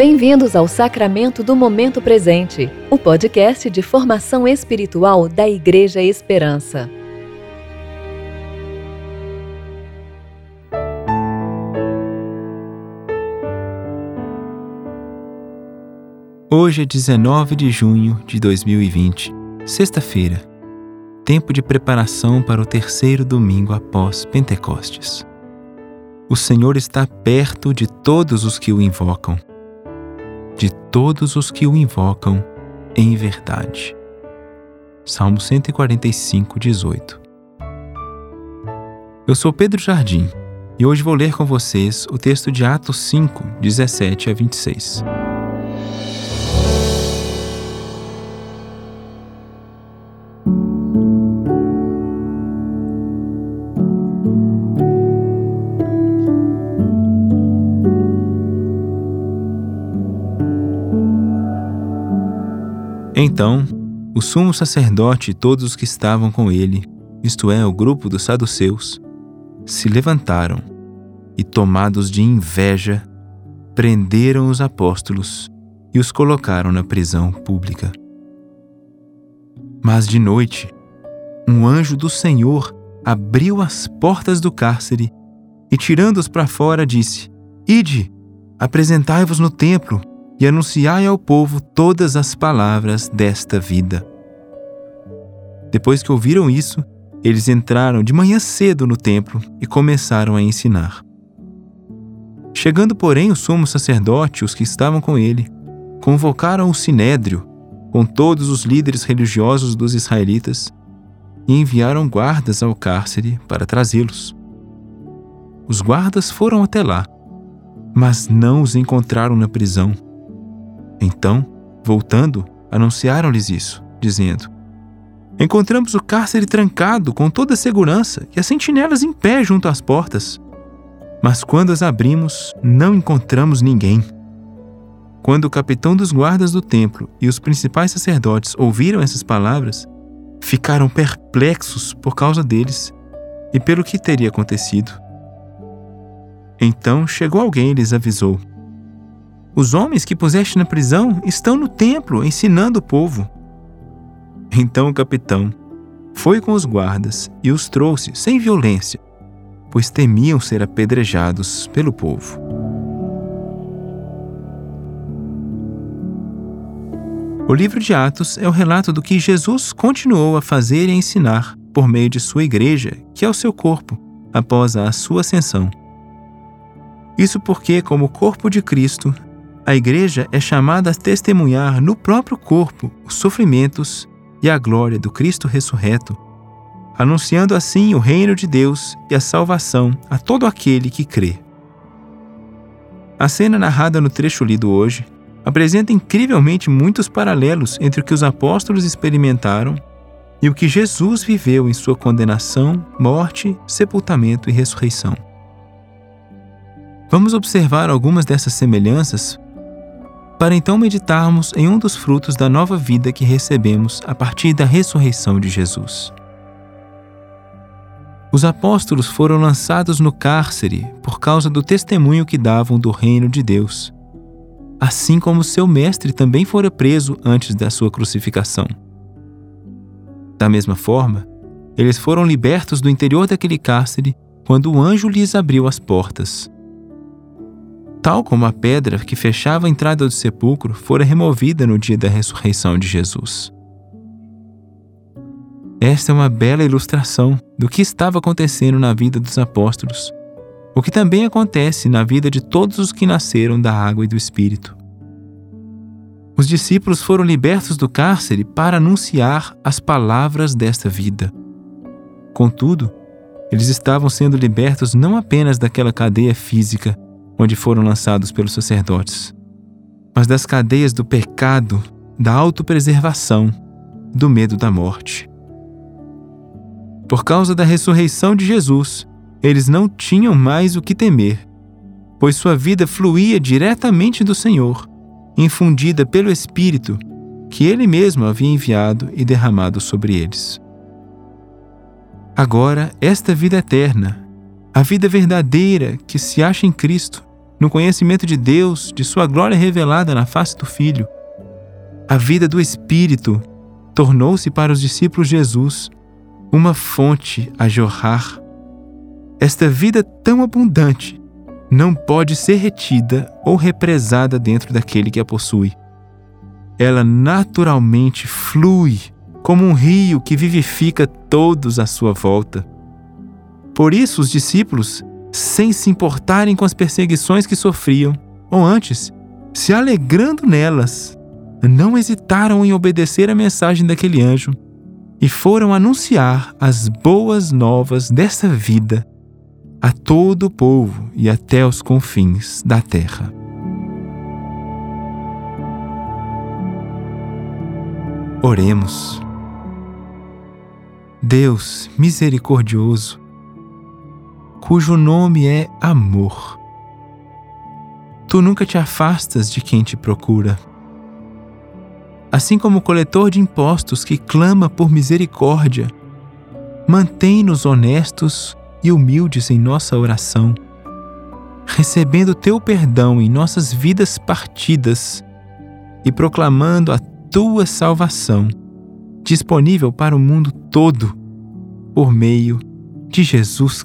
Bem-vindos ao Sacramento do Momento Presente, o podcast de formação espiritual da Igreja Esperança. Hoje é 19 de junho de 2020, sexta-feira, tempo de preparação para o terceiro domingo após Pentecostes. O Senhor está perto de todos os que o invocam de todos os que o invocam em verdade. Salmo 145, 18. Eu sou Pedro Jardim e hoje vou ler com vocês o texto de Atos 5, 17 a 26. Então, o sumo sacerdote e todos os que estavam com ele, isto é, o grupo dos saduceus, se levantaram e, tomados de inveja, prenderam os apóstolos e os colocaram na prisão pública. Mas de noite, um anjo do Senhor abriu as portas do cárcere e, tirando-os para fora, disse: Ide, apresentai-vos no templo e anunciai ao povo todas as palavras desta vida. Depois que ouviram isso, eles entraram de manhã cedo no templo e começaram a ensinar. Chegando, porém, o sumo sacerdote e os que estavam com ele, convocaram o sinédrio com todos os líderes religiosos dos israelitas e enviaram guardas ao cárcere para trazê-los. Os guardas foram até lá, mas não os encontraram na prisão então, voltando, anunciaram-lhes isso, dizendo: Encontramos o cárcere trancado com toda a segurança e as sentinelas em pé junto às portas. Mas quando as abrimos, não encontramos ninguém. Quando o capitão dos guardas do templo e os principais sacerdotes ouviram essas palavras, ficaram perplexos por causa deles e pelo que teria acontecido. Então chegou alguém e lhes avisou: os homens que puseste na prisão estão no templo ensinando o povo. Então o capitão foi com os guardas e os trouxe sem violência, pois temiam ser apedrejados pelo povo. O livro de Atos é o relato do que Jesus continuou a fazer e a ensinar por meio de sua igreja, que é o seu corpo, após a sua ascensão. Isso porque, como corpo de Cristo, a igreja é chamada a testemunhar no próprio corpo os sofrimentos e a glória do Cristo ressurreto, anunciando assim o reino de Deus e a salvação a todo aquele que crê. A cena narrada no trecho lido hoje apresenta incrivelmente muitos paralelos entre o que os apóstolos experimentaram e o que Jesus viveu em sua condenação, morte, sepultamento e ressurreição. Vamos observar algumas dessas semelhanças para então meditarmos em um dos frutos da nova vida que recebemos a partir da ressurreição de Jesus. Os apóstolos foram lançados no cárcere por causa do testemunho que davam do reino de Deus, assim como seu mestre também fora preso antes da sua crucificação. Da mesma forma, eles foram libertos do interior daquele cárcere quando o anjo lhes abriu as portas tal como a pedra que fechava a entrada do sepulcro fora removida no dia da ressurreição de Jesus. Esta é uma bela ilustração do que estava acontecendo na vida dos apóstolos, o que também acontece na vida de todos os que nasceram da água e do Espírito. Os discípulos foram libertos do cárcere para anunciar as palavras desta vida. Contudo, eles estavam sendo libertos não apenas daquela cadeia física, onde foram lançados pelos sacerdotes, mas das cadeias do pecado, da autopreservação, do medo da morte. Por causa da ressurreição de Jesus, eles não tinham mais o que temer, pois sua vida fluía diretamente do Senhor, infundida pelo Espírito que ele mesmo havia enviado e derramado sobre eles. Agora, esta vida eterna, a vida verdadeira que se acha em Cristo, no conhecimento de Deus, de Sua glória revelada na face do Filho. A vida do Espírito tornou-se para os discípulos Jesus uma fonte a jorrar. Esta vida tão abundante não pode ser retida ou represada dentro daquele que a possui. Ela naturalmente flui como um rio que vivifica todos à sua volta. Por isso, os discípulos, sem se importarem com as perseguições que sofriam, ou antes, se alegrando nelas, não hesitaram em obedecer a mensagem daquele anjo e foram anunciar as boas novas dessa vida a todo o povo e até os confins da terra. Oremos. Deus misericordioso, cujo nome é amor. Tu nunca te afastas de quem te procura. Assim como o coletor de impostos que clama por misericórdia, mantém-nos honestos e humildes em nossa oração, recebendo teu perdão em nossas vidas partidas e proclamando a tua salvação, disponível para o mundo todo, por meio de Jesus